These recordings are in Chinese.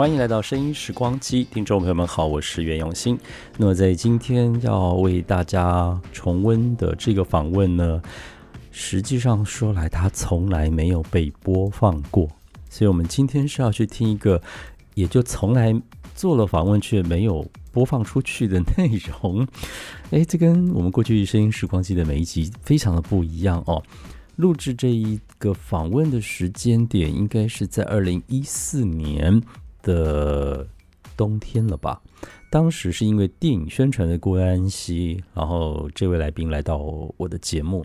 欢迎来到《声音时光机》，听众朋友们好，我是袁永新。那么在今天要为大家重温的这个访问呢，实际上说来，它从来没有被播放过，所以我们今天是要去听一个，也就从来做了访问却没有播放出去的内容。诶，这跟我们过去《声音时光机》的每一集非常的不一样哦。录制这一个访问的时间点，应该是在二零一四年。的冬天了吧？当时是因为电影宣传的关系，然后这位来宾来到我的节目，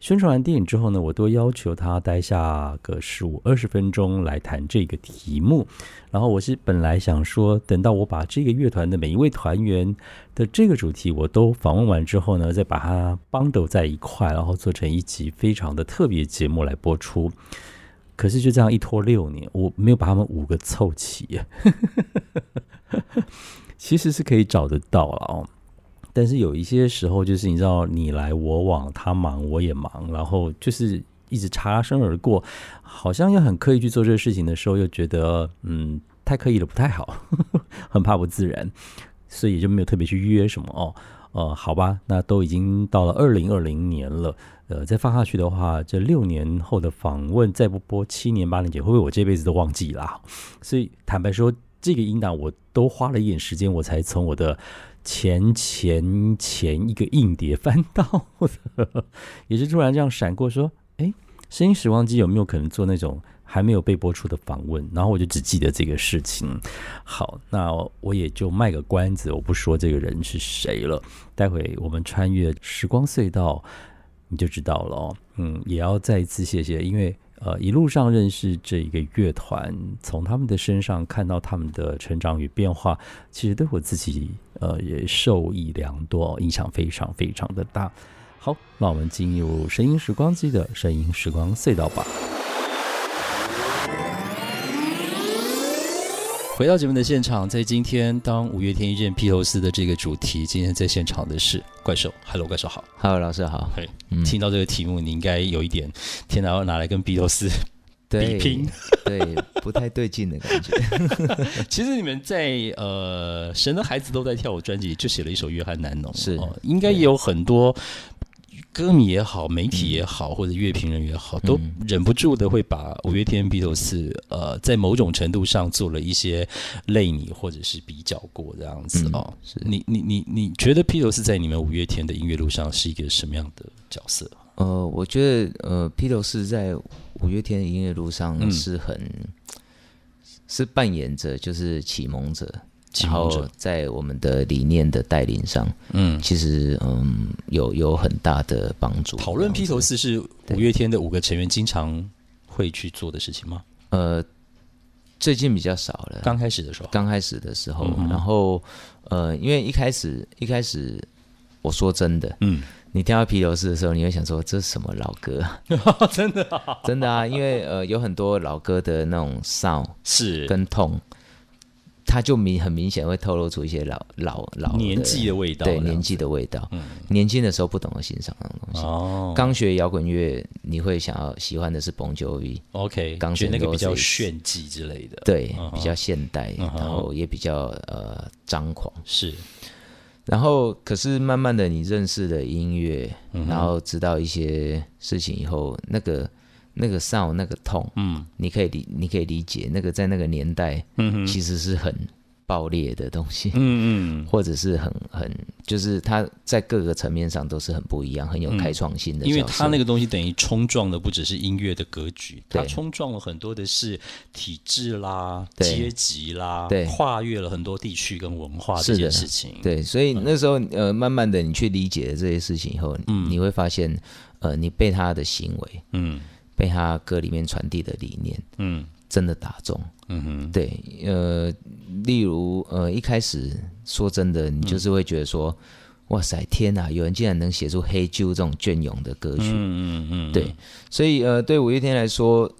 宣传完电影之后呢，我都要求他待下个十五二十分钟来谈这个题目。然后我是本来想说，等到我把这个乐团的每一位团员的这个主题我都访问完之后呢，再把它绑斗在一块，然后做成一集非常的特别节目来播出。可是就这样一拖六年，我没有把他们五个凑齐。其实是可以找得到了哦，但是有一些时候就是你知道你来我往，他忙我也忙，然后就是一直擦身而过，好像又很刻意去做这个事情的时候，又觉得嗯太刻意了不太好，很怕不自然，所以就没有特别去约什么哦。呃，好吧，那都已经到了二零二零年了。呃，再放下去的话，这六年后的访问再不播，七年八年前会不会我这辈子都忘记了？所以坦白说，这个音档我都花了一点时间，我才从我的前前前一个硬碟翻到的，也是突然这样闪过，说，哎，声音时光机有没有可能做那种还没有被播出的访问？然后我就只记得这个事情。好，那我也就卖个关子，我不说这个人是谁了。待会我们穿越时光隧道。你就知道了哦，嗯，也要再一次谢谢，因为呃一路上认识这一个乐团，从他们的身上看到他们的成长与变化，其实对我自己呃也受益良多，影响非常非常的大。好，那我们进入声音时光机的声音时光隧道吧。回到节目的现场，在今天当五月天遇见披头士的这个主题，今天在现场的是怪兽，Hello，怪兽好，Hello，老师好。嘿，听到这个题目，你应该有一点天哪，要拿来跟披头士比拼，对，不太对劲的感觉。其实你们在呃《神的孩子都在跳舞》专辑就写了一首《约翰南农》，是应该也有很多。歌迷也好，媒体也好，或者乐评人也好，都忍不住的会把五月天、披头士，呃，在某种程度上做了一些类拟或者是比较过这样子哦。是你你你你觉得披头士在你们五月天的音乐路上是一个什么样的角色？呃，我觉得呃，披头士在五月天的音乐路上是很是扮演着就是启蒙者。然后在我们的理念的带领上，嗯，其实嗯有有很大的帮助。讨论披头士是五月天的五个成员经常会去做的事情吗？呃，最近比较少了。刚开始的时候，刚开始的时候，然后呃，因为一开始一开始，我说真的，嗯，你听到披头士的时候，你会想说这是什么老歌？真的 真的啊，因为呃有很多老歌的那种 sound 是跟痛。他就明很明显会透露出一些老老老年纪的味道，对年纪的味道。嗯，年轻的时候不懂得欣赏那种东西。哦，刚学摇滚乐，你会想要喜欢的是 Bon Jovi，OK，刚学那个比较炫技之类的，对，比较现代，然后也比较呃张狂。是，然后可是慢慢的你认识了音乐，然后知道一些事情以后，那个。那个少那个痛，嗯，你可以理，你可以理解那个在那个年代，嗯其实是很爆裂的东西，嗯嗯，或者是很很，就是它在各个层面上都是很不一样，很有开创性的。因为它那个东西等于冲撞的不只是音乐的格局，它冲撞了很多的是体制啦、阶级啦，对，跨越了很多地区跟文化这件事情。对，所以那时候呃，慢慢的你去理解了这些事情以后，嗯，你会发现，呃，你被他的行为，嗯。被他歌里面传递的理念，嗯，真的打中，嗯哼，对，呃，例如，呃，一开始说真的，你就是会觉得说，哇塞，天哪！有人竟然能写出《黑鸠》这种隽永的歌曲，嗯嗯嗯，对，所以呃，对五月天来说，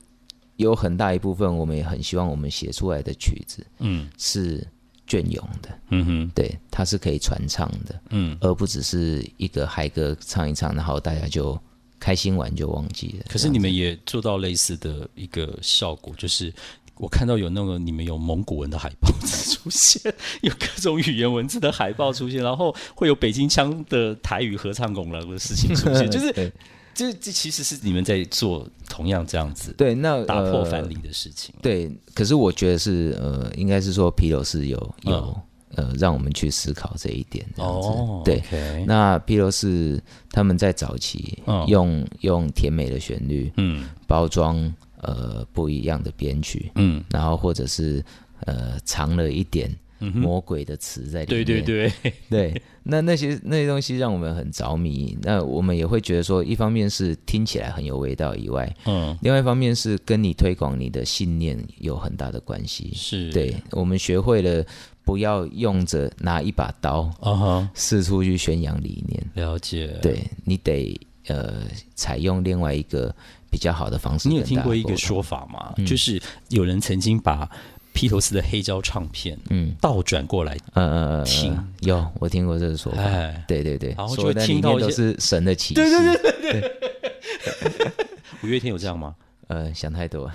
有很大一部分，我们也很希望我们写出来的曲子，嗯。是隽永的，嗯哼，对，它是可以传唱的，嗯。而不只是一个嗨歌唱一唱，然后大家就开心完就忘记了。可是你们也做到类似的一个效果，就是我看到有那个你们有蒙古文的海报出现，有各种语言文字的海报出现，然后会有北京腔的台语合唱拱廊的事情出现，就是对这这其实是你们在做同样这样子对，那打破呃藩篱的事情。对，可是我觉得是呃，应该是说皮尤是有有、嗯呃，让我们去思考这一点这样子。哦，对那皮罗是他们在早期嗯用、用甜美的旋律嗯包装呃不一样的编曲，嗯然后或者是呃藏了一点魔鬼的词在里对面。对对，对，那那些那些东西让我们很着迷。那我们也会觉得说，一方面是听起来很有味道以外，嗯，另外一方面是跟你推广你的信念有很大的关系。是，对，我们学会了不要用着拿一把刀啊哈，四处去宣扬理念，了解。，对你得呃采用另外一个比较好的方式。你有听过一个，说法吗？嗯就是有人曾经把披头士的黑胶唱片嗯倒转过来，呃呃呃，听呃有我听过这个说法。哎，对对对，然后就听到一是神的启示。对对对 五月天有这样吗？呃，想太多。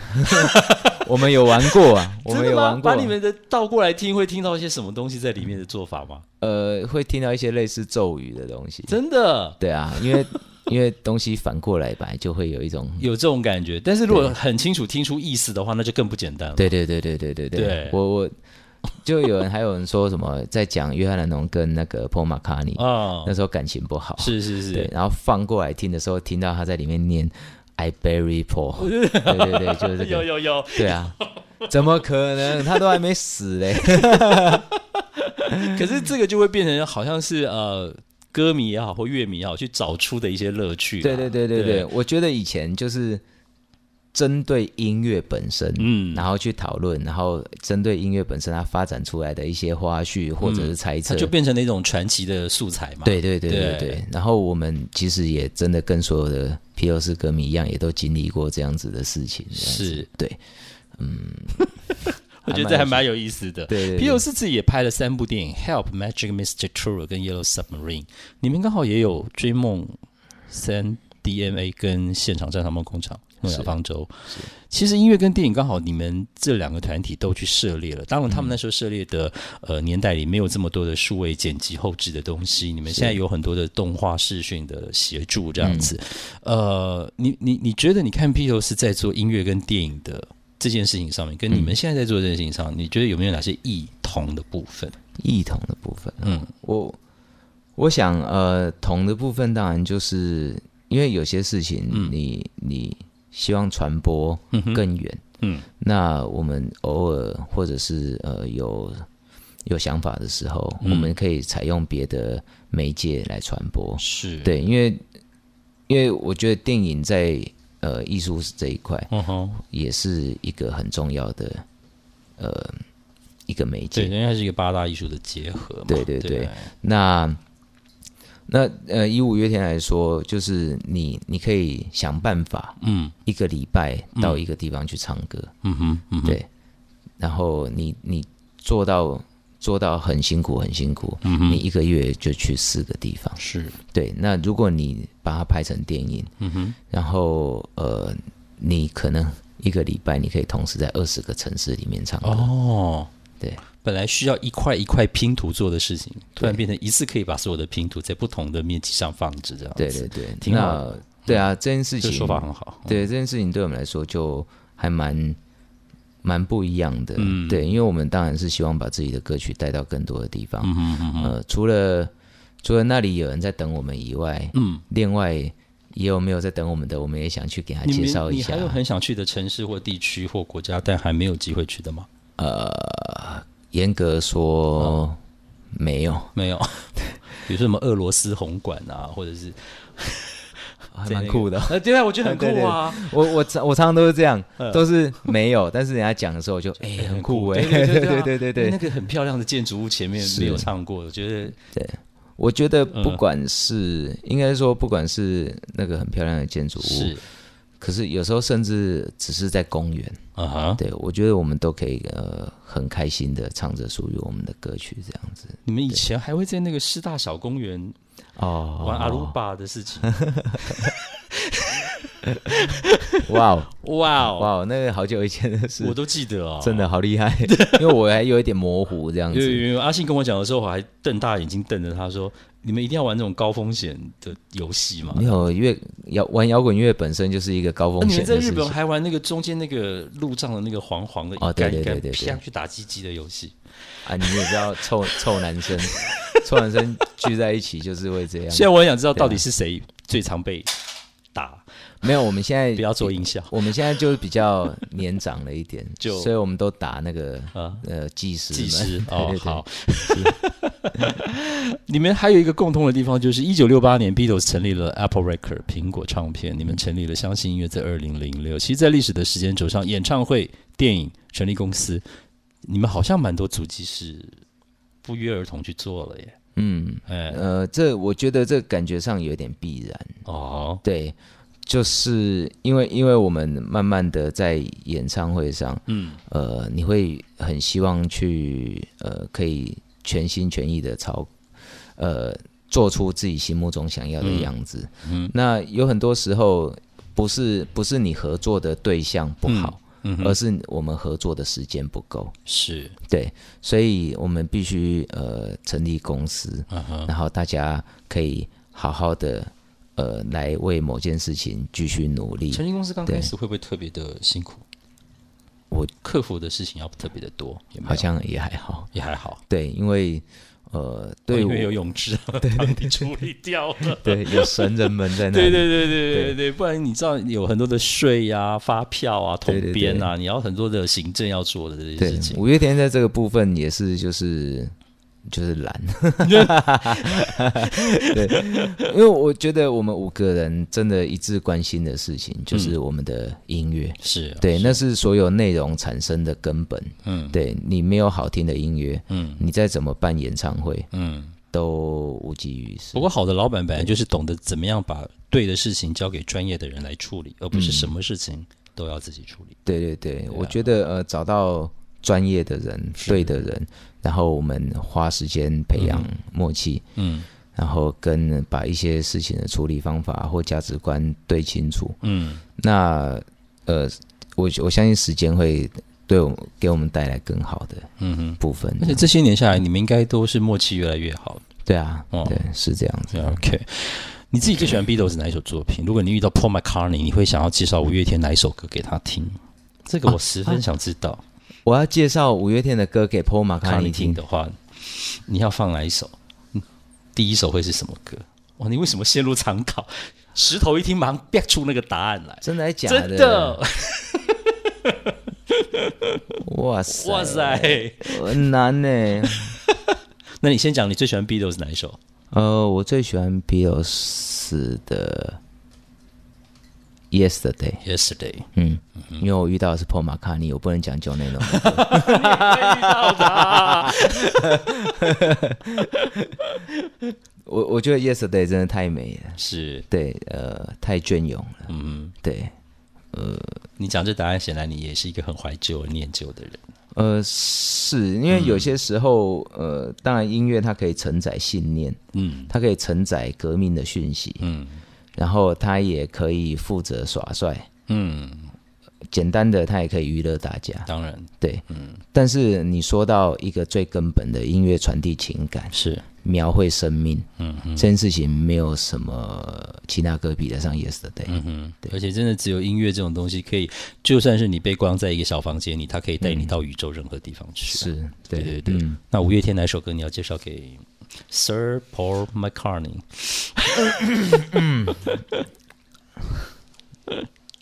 我们有玩过啊，我们？有玩过把。你们的倒过来听，会听到一些什么东西在里面的做法吗？呃，会听到一些类似咒语的东西。真的对啊，因为 因为东西反过来本来就会有一种。有这种感觉，但是如果很清楚听出意思的话，那就更不简单了。对对对对对对对我我就有人还有人说什么在讲约翰兰农跟那个 Paul McCartney、啊那，时候感情不好，是是对，是，然后放过来听的时候，听到他在里面念 I bury Paul，对对对，就是这个，有有有，对啊，怎么可能？他都还没死嘞。可是这个就会变成好像是呃。歌迷也好，或乐迷也好，去找出的一些乐趣。对对对对对对，我觉得以前就是针对音乐本身，嗯，然后去讨论，然后针对音乐本身它发展出来的一些花絮或者是猜测，它就变成了一种传奇的素材嘛。对对对对对对。然后我们其实也真的跟所有的披头士歌迷一样，也都经历过这样子的事情。是，对，嗯我觉得这还蛮有意思的。对对对皮尤斯自己也拍了三部电影，《Help》、《Magic Mr. True》跟《Yellow Submarine》。你们刚好也有《追梦三 DNA》跟《现场战场梦工厂》《诺亚方舟》。其实音乐跟电影刚好你们这两个团体都去涉猎了。当然，他们那时候涉猎的、呃年代里没有这么多的数位剪辑后置的东西。你们现在有很多的动画视讯的协助，这样子。呃，你你你觉得你看披头士在做音乐跟电影的这件事情上面，跟你们现在在做这件事情上，你觉得有没有哪些异同的部分？异同的部分，嗯我我想呃，同的部分当然就是因为有些事情你、你希望传播更远，嗯。那我们偶尔或者是呃有有想法的时候，嗯。我们可以采用别的媒介来传播。是，对，因为因为我觉得电影在呃艺术这一块嗯哼，也是一个很重要的呃一个媒对，介。人家是一个八大艺术的结合嘛。对对对。对。那那呃，以五月天来说，就是你你可以想办法嗯。一个礼拜到一个地方去唱歌，嗯哼嗯哼，对，然后你你做到做到很辛苦很辛苦，嗯，你一个月就去四个地方，是，对。那如果你把它拍成电影，嗯哼，然后呃，你可能一个礼拜你可以同时在二十个城市里面唱歌，哦，对。本来需要一块一块拼图做的事情，突然变成一次可以把所有的拼图在不同的面积上放置，这样子。对对对，挺好。那对啊，这件事情这说法很好。对这件事情对我们来说就还蛮蛮不一样的，嗯。对，因为我们当然是希望把自己的歌曲带到更多的地方，嗯嗯嗯除了除了那里有人在等我们以外，嗯，另外也有没有在等我们的，我们也想去给他介绍一下。你还。有很想去的城市或地区或国家，但还没有机会去的吗？严格说没有，没有，比如说什么俄罗斯红馆啊，或者是 还蛮酷的。呃，对啊，我觉得很酷啊，我我常我常常都是这样，嗯。都是没有，但是人家讲的时候我就哎、很酷。哎、对对对对啊对那个很漂亮的建筑物前面是。没有唱过，我觉得对，我觉得不管是、应该说不管是那个很漂亮的建筑物，是，可是有时候甚至只是在公园，啊哈，对我觉得我们都可以呃很开心的唱着属于我们的歌曲这样子。你们以前还会在那个师大小公园哦，玩阿鲁巴的事情？哇哦。哇哦，哇哦，那个好久以前的事。我，都记得哦，真的好厉害，因为我还有一点模糊这样子。因为阿信跟我讲的时候，我还瞪大眼睛瞪着他说：“你们一定要玩这种高风险的游戏吗。”没有因为摇玩摇滚乐本身就是一个高那风你们在日本。还玩那个中间那个路障的那个黄黄的哦一杆一杆对对对对对啪去打鸡鸡的游戏？啊，你也知道臭臭男生，臭男生聚在一起就是会这样。现在我很想知道到底是谁最常被打，没有，我们现在 不要做音效我们现在就是比较年长了一点，就所以我们都打那个啊。呃技师们技师对哦好。你们还有一个共通的地方，就是一九六八年，Beatles 成立了 Apple Record 苹果唱片，你们成立了相信音乐，在二零零六。其实，在历史的时间轴上，演唱会、电影、成立公司，你们好像蛮多足迹是不约而同去做了耶。嗯哎，呃，这我觉得这感觉上有点必然，哦，对，就是因为因为我们慢慢的在演唱会上，嗯。呃，你会很希望去呃可以全心全意的操呃做出自己心目中想要的样子。嗯。那有很多时候不是不是你合作的对象不好，嗯。哼，而是我们合作的时间不够。是，对，所以我们必须呃成立公司，然后大家可以好好的呃来为某件事情继续努力。成立公司刚开始会不会特别的辛苦？我克服的事情要特别的多，有有好像也还好，也还好。对，因为呃对我因为有永志 对处理掉了。对有神人们在那里，对对对对对对，不然你知道有很多的税呀、发票啊、统编啊，你要很多的行政要做的这些事情。五月天在这个部分也是就是就是懒，对，因为我觉得我们五个人真的一致关心的事情就是我们的音乐，是啊，对，那是所有内容产生的根本。嗯。对你没有好听的音乐，嗯。你再怎么办演唱会嗯。都无济于事。不。过好的老板本来就是懂得怎么样把对的事情交给专业的人来处理，而不是什么事情都要自己处理。对对对，啊。我觉得呃，找到专业的人、对的人，然后我们花时间培养默契，嗯然后跟把一些事情的处理方法或价值观对清楚。嗯，那呃，我我相信时间会对我给我们带来更好的嗯哼。部分。而且这些年下来，你们应该都是默契越来越好。对啊，哦对，是这样子。对，OK。你自己最喜欢 Beatles 哪一首作品？如果你遇到 Paul McCartney，你会想要介绍五月天哪一首歌给他听？这个我十分想知道。我要介绍五月天的歌给 Paul 马卡看你尼听。听的话，你要放哪一首？嗯第一首会是什么歌？哇，你为什么陷入长考？石头一听，马上憋出那个答案来。真的还假真的，哇塞，哇塞！很难呢。那你先讲你最喜欢 Beatles 哪一首？呃，我最喜欢 Beatles 的 Yesterday，Yesterday，嗯，因为我遇到的是 Paul 马卡尼，我不能讲 John Lennon。我我觉得 Yesterday 真的太美了，是，对，呃，太隽永了，嗯，对，呃。你讲这答案，显然你也是一个很怀旧、念旧的人。呃，是因为有些时候，呃，当然音乐它可以承载信念，嗯。它可以承载革命的讯息，嗯然后他也可以负责耍帅，嗯，简单的他也可以娱乐大家，当然。对，嗯但是你说到一个最根本的音乐传递情感、是，描绘生命，嗯嗯这件事情没有什么其他歌比得上 Yesterday。嗯哼，而且真的只有音乐这种东西，可以就算是你被关在一个小房间里，它可以带你到宇宙任何地方去。，是，对对对那五月天哪首歌你要介绍给 Sir Paul McCartney？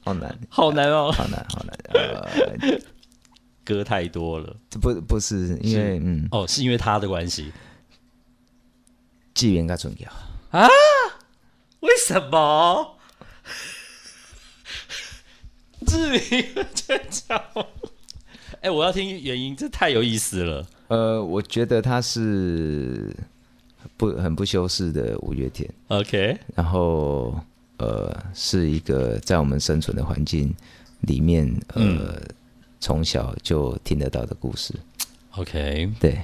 好难，好难哦，好难，好难。呃，歌太多了。这不不是因为嗯，哦，是因为他的关系。纪元该重要啊。为什么？志明真讲，哎，我要听原因，这太有意思了。呃，我觉得他是不很不修饰的五月天，OK，然后呃是一个在我们生存的环境里面呃、从小就听得到的故事，OK，对。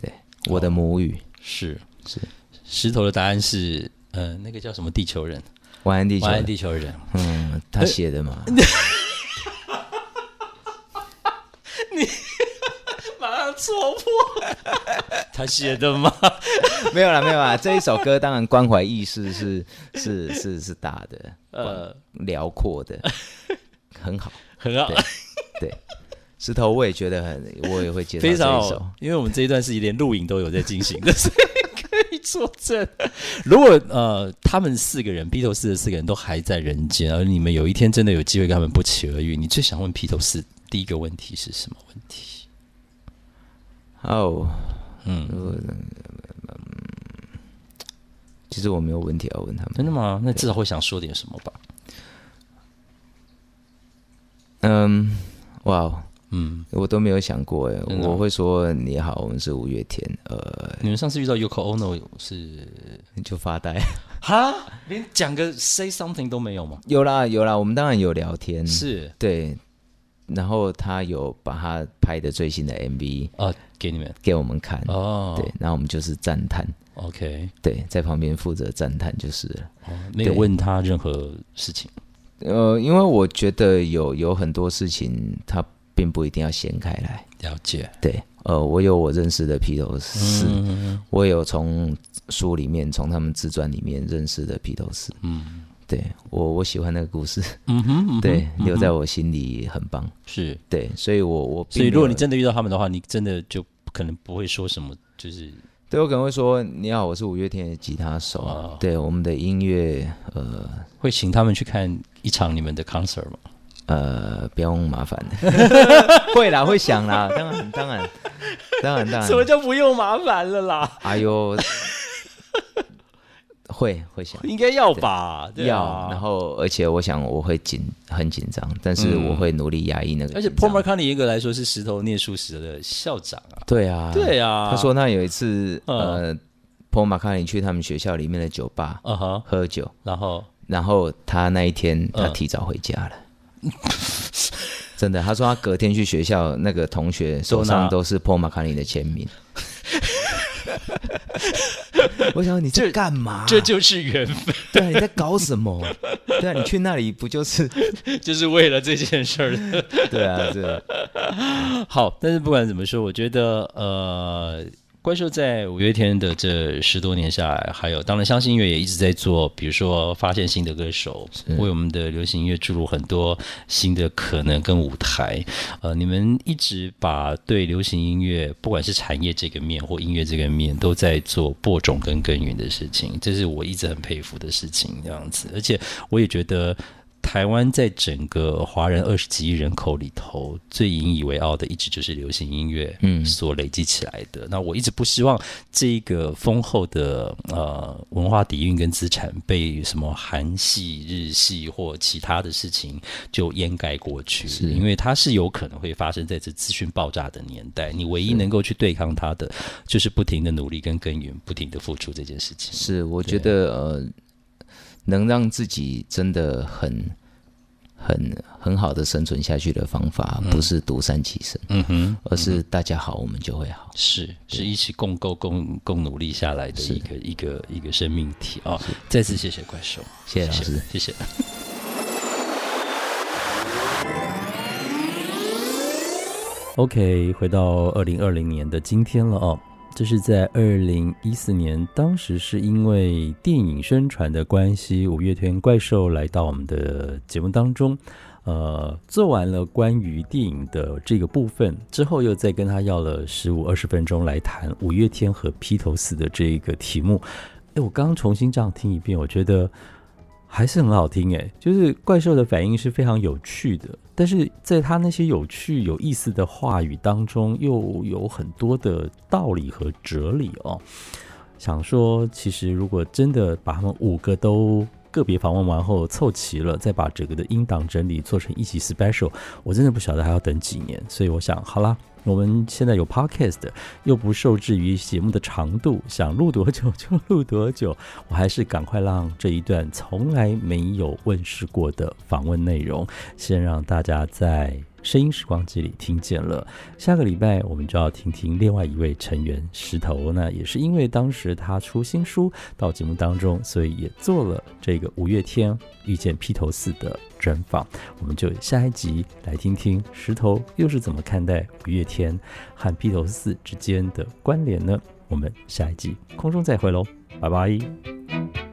对，我的母语。是。是。石头的答案是呃，那个叫什么？地球人，晚安地球晚，安地球人。嗯，他写的嘛，马上戳破，他写的吗？没有啦没有啦，这一首歌当然关怀意识是是是是大的，呃，辽阔的，很好。很好，对对，石头我也觉得很，我也会接受非常这一首好。，因为我们这一段是连录影都有在进行的，所以可以作证。如果呃，他们四个人披头士的四个人都还在人间，而你们有一天真的有机会跟他们不期而遇，你最想问披头士第一个问题是什么问题？哦，嗯，其实我没有问题要问他们。真的吗？那至少会想说点什么吧？嗯，哇哦，嗯，我都没有想过哎，我会说你好，我们是五月天，呃，你们上次遇到 Yoko Ono 是就发呆。哈，连讲个 say something 都没有吗？有啦有啦，我们当然有聊天，是对，然后他有把他拍的最新的 MV 啊，给你们？给我们看，哦，对，然后我们就是赞叹，，OK，对，在旁边负责赞叹就是。了。哦，没有问他任何事情。呃，因为我觉得有有很多事情，他并不一定要掀开来。了解，对，呃，我有我认识的披头士，嗯。我有从书里面、从他们自传里面认识的披头士。嗯对我，我喜欢那个故事，嗯哼，嗯哼 对，留在我心里很棒。是，对，所以我我所以如果你真的遇到他们的话，你真的就可能不会说什么，就是对我可能会说：“你好，我是五月天的吉他手。哦对，我们的音乐，呃会请他们去看一场你们的 concert 吗？呃，不用麻烦。会啦，会想啦，当然，当然，当然，当然。什么叫不用麻烦了啦？哎呦，会会想应该要吧？对要，啊然后而且我想我会紧很紧张，但是嗯我会努力压抑那个而且紧张。Paul McCartney 严格来说是石头念书时的校长啊。对啊，对啊，他说他有一次嗯呃，Paul McCartney 去他们学校里面的酒吧嗯哼，喝酒，然后然后他那一天他嗯提早回家了。真的，他说他隔天去学校，那个同学手上都是 Paul McCartney 的签名。我想你这干嘛？这就是缘分，对啊，你在搞什么？对啊，你去那里不就是？就是为了这件事儿。对啊，对啊，好，但是不管怎么说，我觉得呃，怪兽在五月天的这十多年下来，还有当然相信音乐也一直在做，比如说发现新的歌手，为我们的流行音乐注入很多新的可能跟舞台。呃，你们一直把对流行音乐，不管是产业这个面或音乐这个面，都在做播种跟耕耘的事情，这是我一直很佩服的事情。这样子，而且我也觉得。台湾在整个华人二十几亿人口里头，最引以为傲的，一直就是流行音乐，嗯所累积起来的。那我一直不希望这个丰厚的呃文化底蕴跟资产被什么韩系、日系或其他的事情就掩盖过去，是因为它是有可能会发生在这资讯爆炸的年代。你唯一能够去对抗它的，就是不停的努力跟耕耘，不停的付出这件事情。是，我觉得呃，能让自己真的很、很、很好的生存下去的方法，不是独善其身，嗯哼，而是大家好，我们就会好。是是一起共构、共共努力下来的一个一个一个生命体啊！再次谢谢怪兽，谢谢老师。谢谢。OK，回到二零二零年的今天了哦。这是在二零一四年，当时是因为电影宣传的关系，五月天怪兽来到我们的节目当中，呃，做完了关于电影的这个部分之后，又再跟他要了十五二十分钟来谈五月天和披头士的这个题目。哎，我刚刚重新这样听一遍，我觉得还是很好听哎，就是怪兽的反应是非常有趣的，但是在他那些有趣有意思的话语当中，又有很多的道理和哲理哦。想说，其实如果真的把他们五个都个别访问完后凑齐了，再把整个的音档整理做成一集 special，我真的不晓得还要等几年。所以我想，好啦，我们现在有 podcast，又不受制于节目的长度，想录多久就录多久。我还是赶快让这一段从来没有问世过的访问内容，先让大家在。声音时光机里听见了，下个礼拜我们就要听听另外一位成员石头那，也是因为当时他出新书到节目当中，所以也做了这个五月天遇见披头四的专访。我们就下一集来听听石头又是怎么看待五月天和披头四之间的关联呢？我们下一集空中再会喽，拜拜。